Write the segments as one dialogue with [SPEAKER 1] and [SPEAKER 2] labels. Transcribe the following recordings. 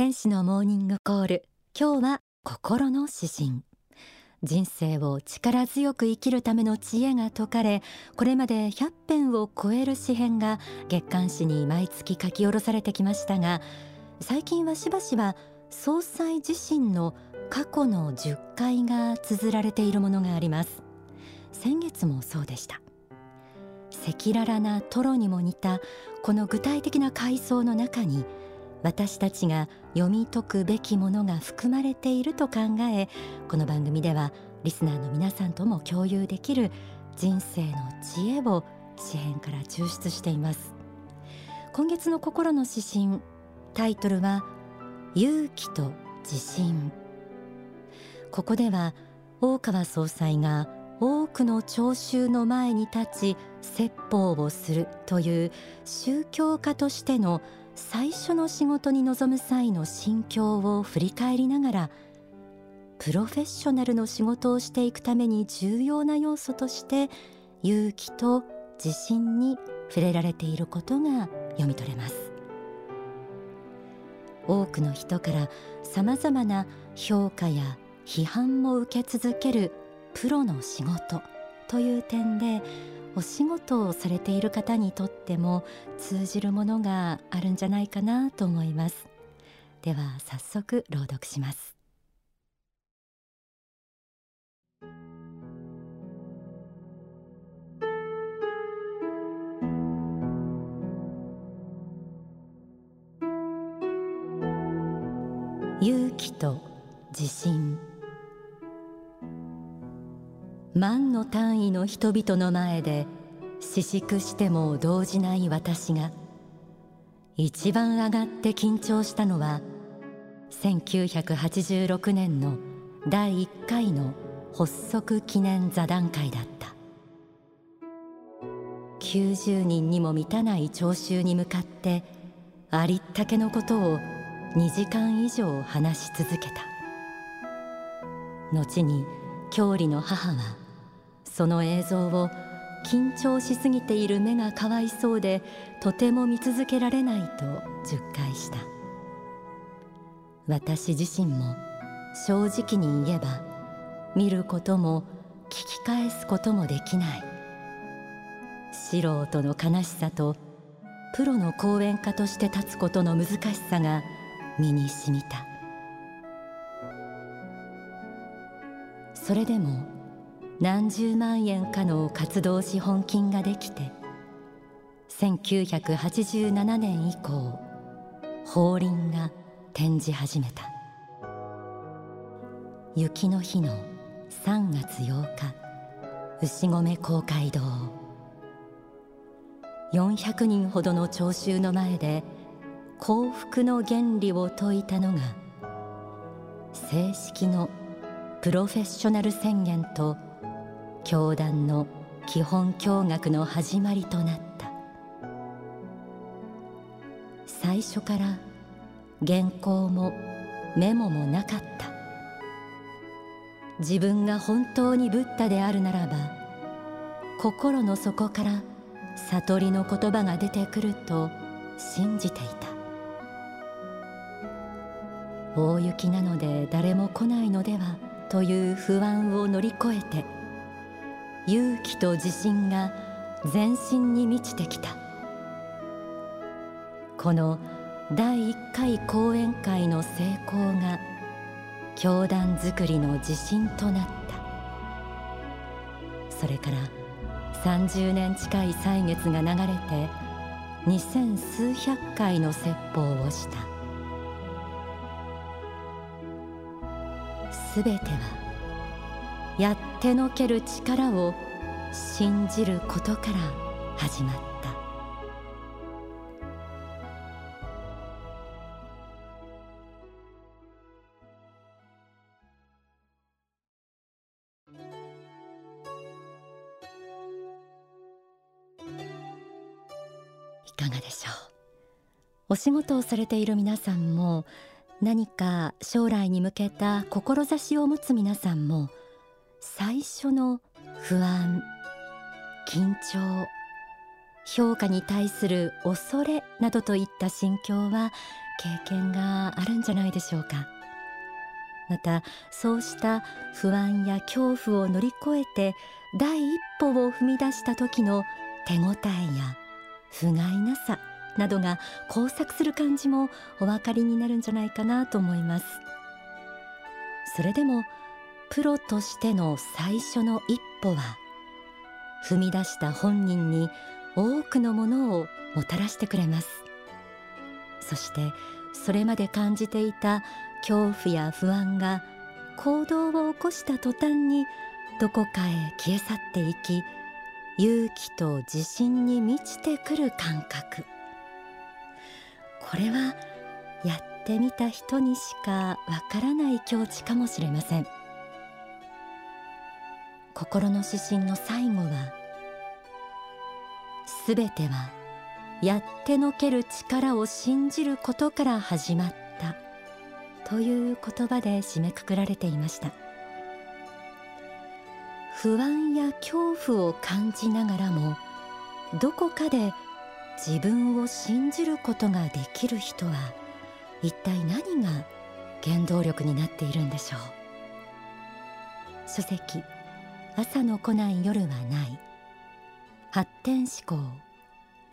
[SPEAKER 1] 天使のモーニングコール。今日は心の指針人生を力強く生きるための知恵が説かれこれまで100編を超える詩編が月刊誌に毎月書き下ろされてきましたが最近はしばしば総裁自身の過去の10回が綴られているものがあります。先月もそうでした。赤裸々なトロにも似たこの具体的な階層の中に私たちが読み解くべきものが含まれていると考えこの番組ではリスナーの皆さんとも共有できる人生の知恵を詩編から抽出しています。今月の心の指針タイトルは勇気と自信。ここでは大川総裁が多くの聴衆の前に立ち説法をするという宗教家としての最初の仕事に臨む際の心境を振り返りながらプロフェッショナルの仕事をしていくために重要な要素として勇気と自信に触れられていることが読み取れます。多くの人からさまざまな評価や批判も受け続けるプロの仕事。という点でお仕事をされている方にとっても通じるものがあるんじゃないかなと思います。では早速朗読します。勇気と自信。万の単位の人々の前で四粛しても動じない私が一番上がって緊張したのは1986年の第1回の発足記念座談会だった。90人にも満たない聴衆に向かってありったけのことを2時間以上話し続けた。後に郷里の母はその映像を緊張しすぎている目がかわいそうでとても見続けられないと10回した。私自身も正直に言えば見ることも聞き返すこともできない。素人の悲しさとプロの講演家として立つことの難しさが身にしみた。それでも何十万円かの活動資本金ができて1987年以降法輪が展示始めた。雪の日の3月8日牛込公会堂。400人ほどの聴衆の前で幸福の原理を説いたのが正式のプロフェッショナル宣言と教団の基本教学の始まりとなった。最初から原稿もメモもなかった。自分が本当にブッダであるならば心の底から悟りの言葉が出てくると信じていた。大雪なので誰も来ないのではという不安を乗り越えて勇気と自信が全身に満ちてきた。この第1回講演会の成功が教団づくりの自信となった。それから30年近い歳月が流れて二千数百回の説法をした。すべてはやってのける力を信じることから始まった。いかがでしょう。お仕事をされている皆さんも何か将来に向けた志を持つ皆さんも最初の不安緊張評価に対する恐れなどといった心境は経験があるんじゃないでしょうか。またそうした不安や恐怖を乗り越えて第一歩を踏み出した時の手応えや不甲斐なさなどが交錯する感じもお分かりになるんじゃないかなと思います。それでもプロとしての最初の一歩は踏み出した本人に多くのものをもたらしてくれます。そしてそれまで感じていた恐怖や不安が行動を起こした途端にどこかへ消え去っていき勇気と自信に満ちてくる感覚。これはやってみた人にしかわからない境地かもしれません。心の指針の最後はすべてはやってのける力を信じることから始まったという言葉で締めくくられていました。不安や恐怖を感じながらもどこかで自分を信じることができる人は一体何が原動力になっているんでしょう。書籍朝の来ない夜はない。発展思考。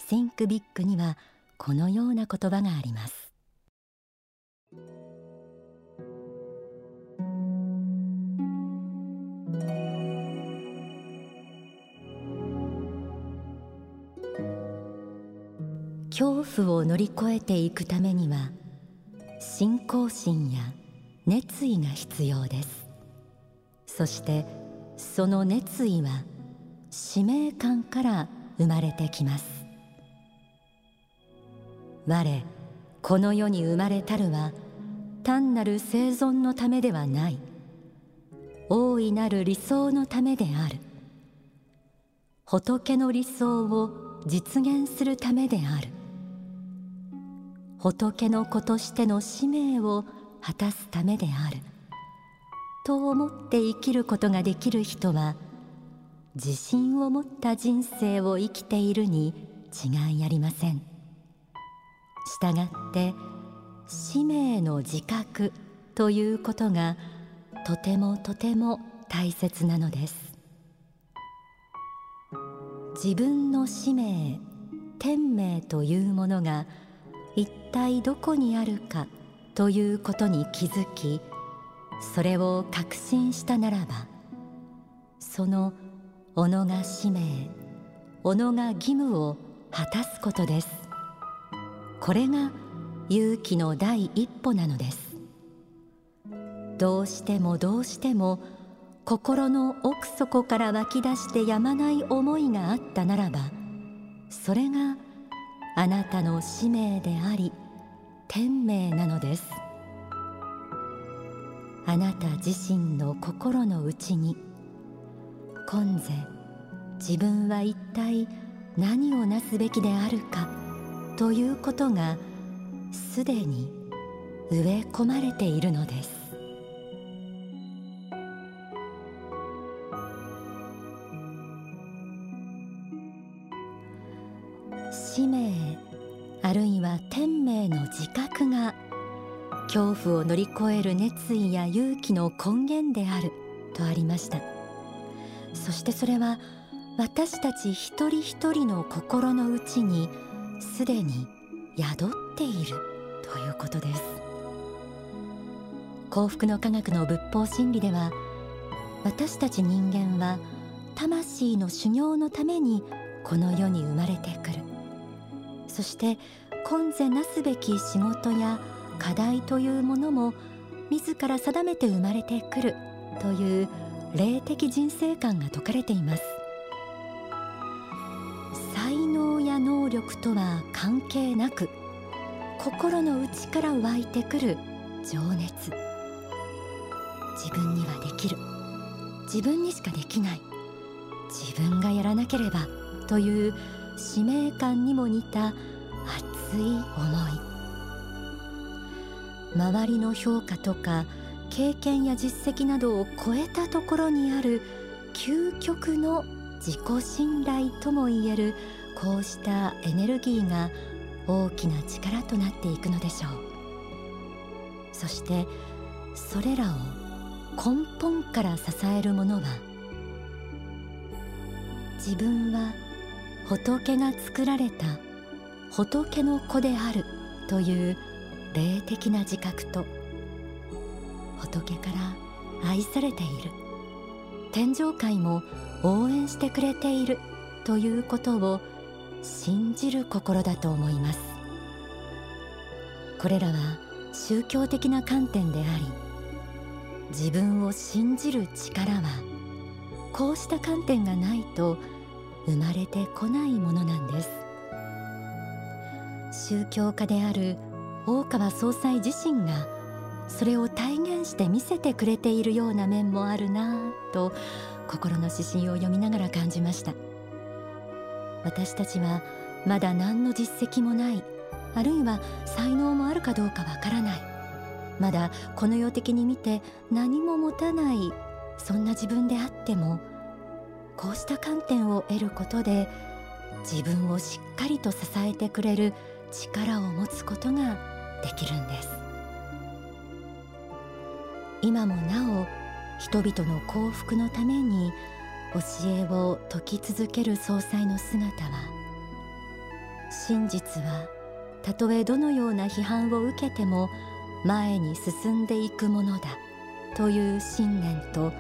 [SPEAKER 1] Think Big にはこのような言葉があります。恐怖を乗り越えていくためには信仰心や熱意が必要です。そしてその熱意は使命感から生まれてきます。我この世に生まれたるは単なる生存のためではない。大いなる理想のためである。仏の理想を実現するためである。仏の子としての使命を果たすためである。と思って生きることができる人は自信を持った人生を生きているに違いありません。したがって使命の自覚ということがとてもとても大切なのです。自分の使命天命というものが一体どこにあるかということに気づきそれを確信したならばその己が使命己が義務を果たすことです。これが勇気の第一歩なのです。どうしてもどうしても心の奥底から湧き出してやまない思いがあったならばそれがあなたの使命であり天命なのです。あなた自身の心の内に今世自分は一体何をなすべきであるかということがすでに植え込まれているのです。怖を乗り越える熱意や勇気の根源であるとありました。そしてそれは私たち一人一人の心の内にすでに宿っているということです。幸福の科学の仏法真理では私たち人間は魂の修行のためにこの世に生まれてくる。そして今世なすべき仕事や課題というものも自ら定めて生まれてくるという霊的人生観が説かれています。才能や能力とは関係なく心の内から湧いてくる情熱。自分にはできる。自分にしかできない。自分がやらなければという使命感にも似た熱い思い。周りの評価とか経験や実績などを超えたところにある究極の自己信頼ともいえるこうしたエネルギーが大きな力となっていくのでしょう。そしてそれらを根本から支えるものは自分は仏が作られた仏の子であるという霊的な自覚と仏から愛されている。天上界も応援してくれているということを信じる心だと思います。これらは宗教的な観点であり自分を信じる力はこうした観点がないと生まれてこないものなんです。宗教家である大川総裁自身がそれを体現して見せてくれているような面もあるなぁと心の指針を読みながら感じました。私たちはまだ何の実績もないあるいは才能もあるかどうかわからないまだこの世的に見て何も持たないそんな自分であってもこうした観点を得ることで自分をしっかりと支えてくれる力を持つことができるんです。今もなお人々の幸福のために教えを説き続ける総裁の姿は真実はたとえどのような批判を受けても前に進んでいくものだという信念と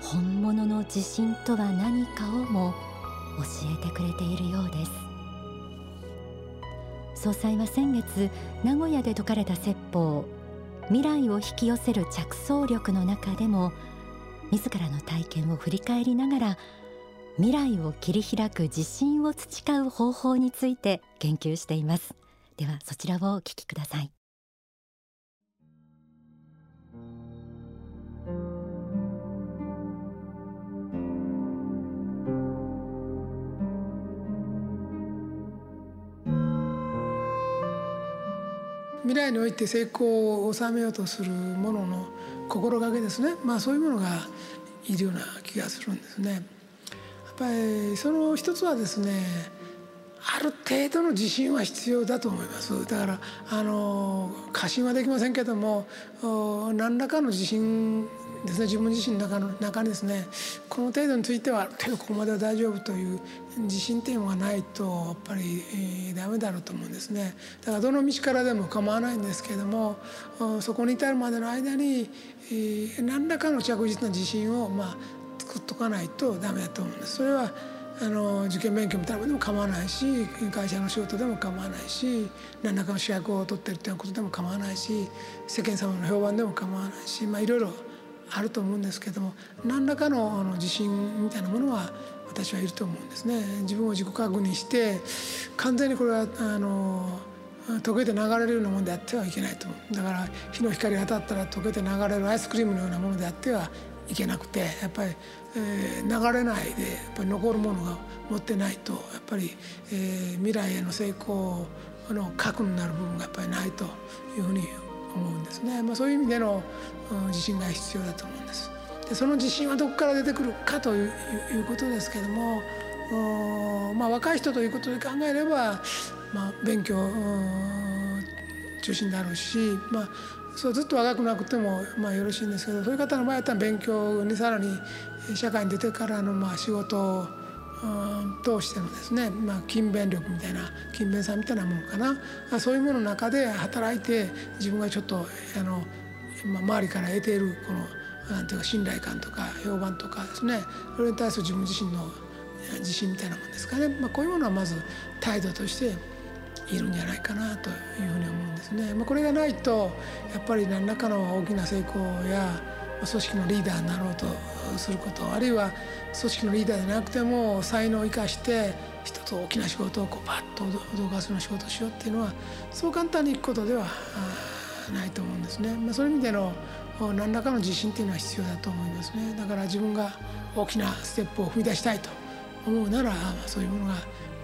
[SPEAKER 1] 本物の自信とは何かをも教えてくれているようです。総裁は先月名古屋で説かれた説法未来を引き寄せる着想力の中でも自らの体験を振り返りながら未来を切り開く自信を培う方法について言及しています。ではそちらをお聞きください。
[SPEAKER 2] 未来において成功を収めようとするものの心がけですねまあそういうものがいるような気がするんですね。やっぱりその一つはですねある程度の自信は必要だと思いますだからあの過信はできませんけども何らかの自信ですね自分自身の中の中にですねこの程度については程度ここまでは大丈夫という自信っていうのがないとやっぱり、えー、ダメだろうと思うんですねだからどの道からでも構わないんですけれどもそこに至るまでの間に、えー、何らかの着実な自信をまあ作っとかないとダメだと思うんです。それはあの受験勉強みたいなでも構わないし会社の仕事でも構わないし何らかの主役を取ってるっていうことでも構わないし世間様の評判でも構わないしまあいろいろあると思うんですけども何らかのあの自信みたいなものは私はいると思うんですね。自分を自己確認して完全にこれはあの溶けて流れるようなものであってはいけないと思うだから日の光が当たったら溶けて流れるアイスクリームのようなものであってはいけなくてやっぱり、えー、流れないでやっぱり残るものが持ってないとやっぱり、えー、未来への成功の核になる部分がやっぱりないというふうに思うんですね、まあ、そういう意味での自信が必要だと思うんです。でその自信はどこから出てくるかということですけどもまあ、若い人ということで考えれば、まあ、勉強中心であるし、まあ、そうずっと若くなくてもまあよろしいんですけどそういう方の場合だったら勉強にさらに社会に出てからのまあ仕事通してのですね、まあ、勤勉力みたいな勤勉さみたいなものかな。そういうものの中で働いて自分がちょっとあの、まあ、周りから得ているこのなんていうか信頼感とか評判とかですね。それに対する自分自身の自信みたいなもんですかね、まあ、こういうものはまず態度としているんじゃないかなというふうに思うんですね。まあ、これがないとやっぱり何らかの大きな成功や組織のリーダーになろうとすることあるいは組織のリーダーでなくても才能を生かして一つ大きな仕事をこうパッと脅かすような仕事をしようっていうのはそう簡単にいくことではないと思うんですね。まあ、そういう意味での何らかの自信っていうのは必要だと思いますね。だから自分が大きなステップを踏み出したいと思うならそういうものが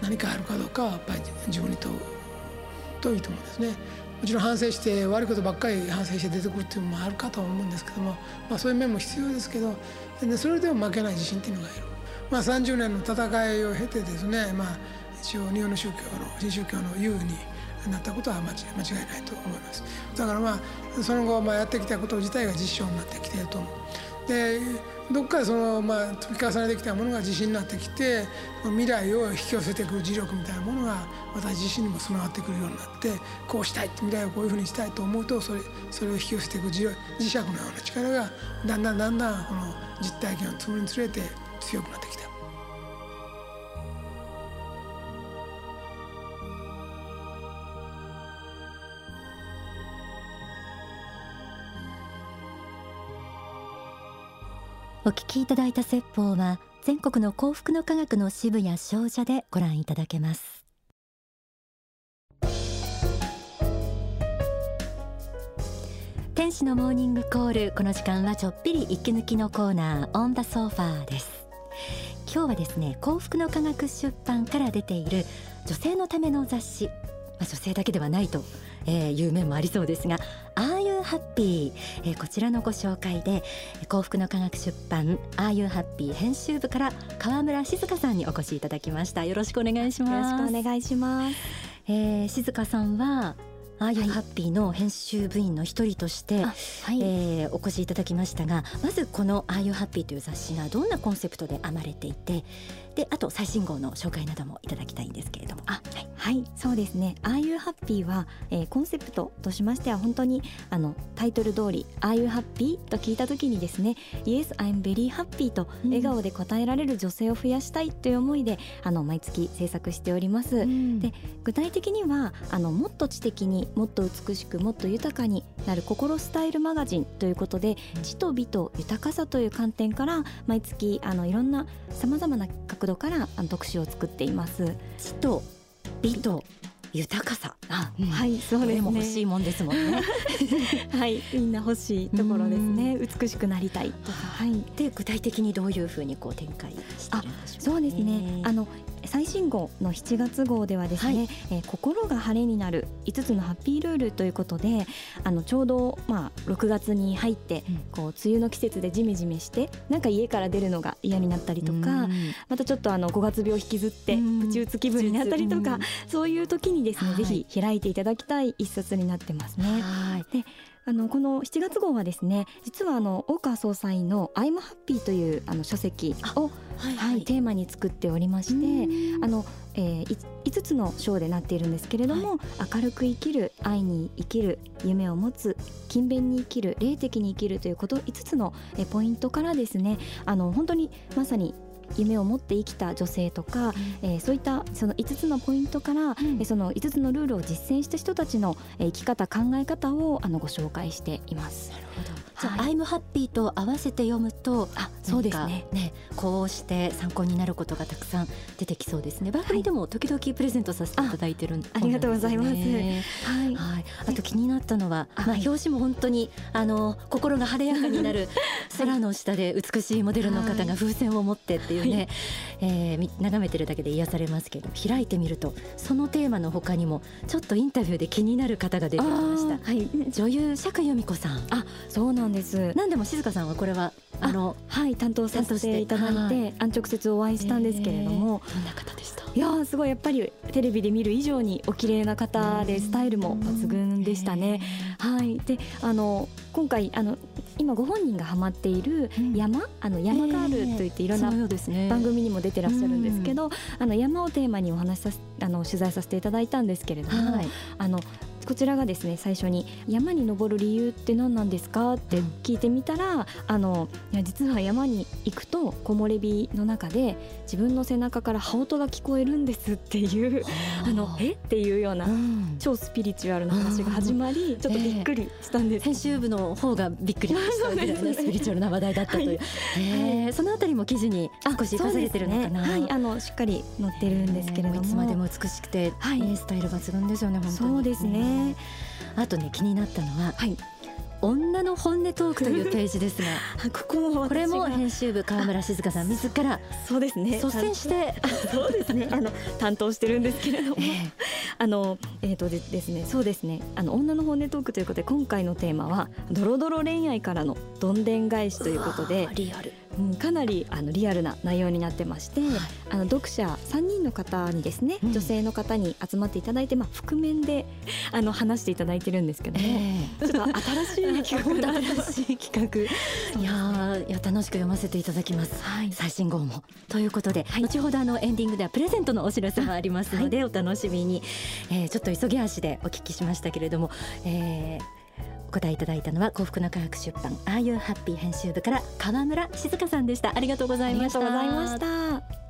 [SPEAKER 2] 何かあるかどうかはやっぱり自分に問うといいと思うんですね。もちろん反省して悪いことばっかり反省して出てくるっていうのもあるかと思うんですけども、まあ、そういう面も必要ですけどでそれでも負けない自信っていうのがいる。まあ、30年の戦いを経てですね、まあ、一応日本の宗教の新宗教の優になったことは間違い間違いないと思いますだからまあその後まあやってきたこと自体が実証になってきていると思うでどっかでそのまあ積み重ねてきたものが自信になってきて未来を引き寄せてくる磁力みたいなものが私自身にも備わってくるようになってこうしたい未来をこういうふうにしたいと思うとそれそれを引き寄せていく磁磁石のような力がだんだんだんだんこの実体験を積むにつれて強くなってきた。
[SPEAKER 1] お聞きいただいた説法は全国の幸福の科学の支部や少女でご覧いただけます。天使のモーニングコールこの時間はちょっぴり息抜きのコーナーオンダソファーです。今日はですね幸福の科学出版から出ている女性のための雑誌、まあ、女性だけではないとえー、いう面もありそうですが「ああいうハッピー」えー、こちらのご紹介で幸福の科学出版「ああいうハッピー」編集部から川村静香さんにお越しいただきました。よろしくお願いします。
[SPEAKER 3] よろしくお願いします、
[SPEAKER 1] えー、静香さんはああいうハッピーの編集部員の一人として、はい、えー、お越しいただきましたがまずこの「ああいうハッピー」という雑誌がどんなコンセプトで編まれていてであと最新号の紹介などもいただきたいんですけれども。
[SPEAKER 3] あ、はい、はい、そうですね「ああいうハッピーは」えー、コンセプトとしましては本当にあのタイトル通り「ああいうハッピー」と聞いた時にですね「Yes I'm very happy」と笑顔で答えられる女性を増やしたいという思いで、うん、あの毎月制作しております。うん、で具体的にはあのもっと知的にもっと美しくもっと豊かになる心スタイルマガジンということで知と美と豊かさという観点から毎月あのいろんなさまざまな角度から特集を作っています。
[SPEAKER 1] 知と美と豊かさ。
[SPEAKER 3] あ、うん、はい、そうですね。
[SPEAKER 1] 欲しいもんですもんね。
[SPEAKER 3] はい、みんな欲しいところですね。美しくなりたいとか。
[SPEAKER 1] はい。で具体的にどういうふうにこう展開してるんでしょうか、ね、
[SPEAKER 3] そうですね。あの最新号の7月号ではですね、はい、えー、心が晴れになる5つのハッピールールということであのちょうど、まあ、6月に入って、うん、こう梅雨の季節でジメジメしてなんか家から出るのが嫌になったりとか、うん、またちょっとあの5月病引きずってプチ打つ気分になったりとか、そういう時にですね、はい、ぜひ開いていただきたい一冊になってますね。はい。であのこの7月号はですね実はあの大川総裁の「アイムハッピー」というあの書籍をはい、はい、テーマに作っておりましてあの、えー、5つの章でなっているんですけれども、はい、明るく生きる愛に生きる夢を持つ勤勉に生きる霊的に生きるということ5つのポイントからですねあの本当にまさに夢を持って生きた女性とか、うん、えー、そういったその5つのポイントから、うん、その5つのルールを実践した人たちの生き方考え方をあのご紹介しています。
[SPEAKER 1] なるほどじゃあ、はい、アイムハッピーと合わせて読むとあそうですね。ねこうして参考になることがたくさん出てきそうですね。番組でも時々プレゼントさせていただいてるん
[SPEAKER 3] で、ね、ありがとうございます。はい、
[SPEAKER 1] はい、あと気になったのは、まあ、表紙も本当にあの心が晴れやかになる 空の下で美しいモデルの方が風船を持ってっていうね、はい、えー、眺めてるだけで癒されますけど開いてみるとそのテーマの他にもちょっとインタビューで気になる方が出てきました、はい、女優釈由美子さん。
[SPEAKER 3] あそうなんです。
[SPEAKER 1] 何でも静香さんはこれは
[SPEAKER 3] あのはい担当させていただいて、あん直接お会いしたんですけれども、
[SPEAKER 1] どんな方でした？
[SPEAKER 3] いやすごいやっぱりテレビで見る以上にお綺麗な方でスタイルも抜群でしたね。はい。であの今回あの今ご本人がハマっている山、うん、あの山があるといっていろんな番組にも出てらっしゃるんですけど、あの山をテーマにお話しさあの取材させていただいたんですけれども、はい、あのこちらがですね最初に山に登る理由って何なんですかって聞いてみたら、うん、あのいや実は山に行くと木漏れ日の中で自分の背中から羽音が聞こえるんですっていうあのえ？っていうような、うん、超スピリチュアルな話が始まり、うん、ちょっとびっくりしたんです、
[SPEAKER 1] えー、編集部の方がびっくりしたぐらいのスピリチュアルな話題だったという、はい、えー、そのあたりも記事に少し生かされてるのかな、
[SPEAKER 3] ね、はいあのしっかり載ってるんですけれども、
[SPEAKER 1] いつまでも美しくて、はい、スタイル抜群ですよね本当
[SPEAKER 3] に。そうですね
[SPEAKER 1] あとね気になったのは、はい、女の本音トークというページですが
[SPEAKER 3] ここも
[SPEAKER 1] これも編集部川村静香さん自ら
[SPEAKER 3] そうですね。
[SPEAKER 1] 率先して。
[SPEAKER 3] そうですね。あの担当してるんですけれども、えー、あのえっ、ー、とでですね。そうですね。あの女の本音トークということで今回のテーマはドロドロ恋愛からのどんでん返しということで。
[SPEAKER 1] リアル
[SPEAKER 3] うん、かなりあのリアルな内容になってまして、はい、あの読者3人の方にですね、うん、女性の方に集まっていただいて、まあ、覆面であの話していただいてるんですけども、えー、ちょっと新しい企画
[SPEAKER 1] 新しい企画。いやいや楽しく読ませていただきます、はい、最新号も。ということで、はい、後ほどあのエンディングではプレゼントのお知らせもありますので、お楽しみに、えー、ちょっと急ぎ足でお聞きしましたけれども、えー、答えいただいたのは幸福の科学出版ああいうハッピー編集部から川村静香さんでした。ありがとうございました。
[SPEAKER 3] ありがとうございました。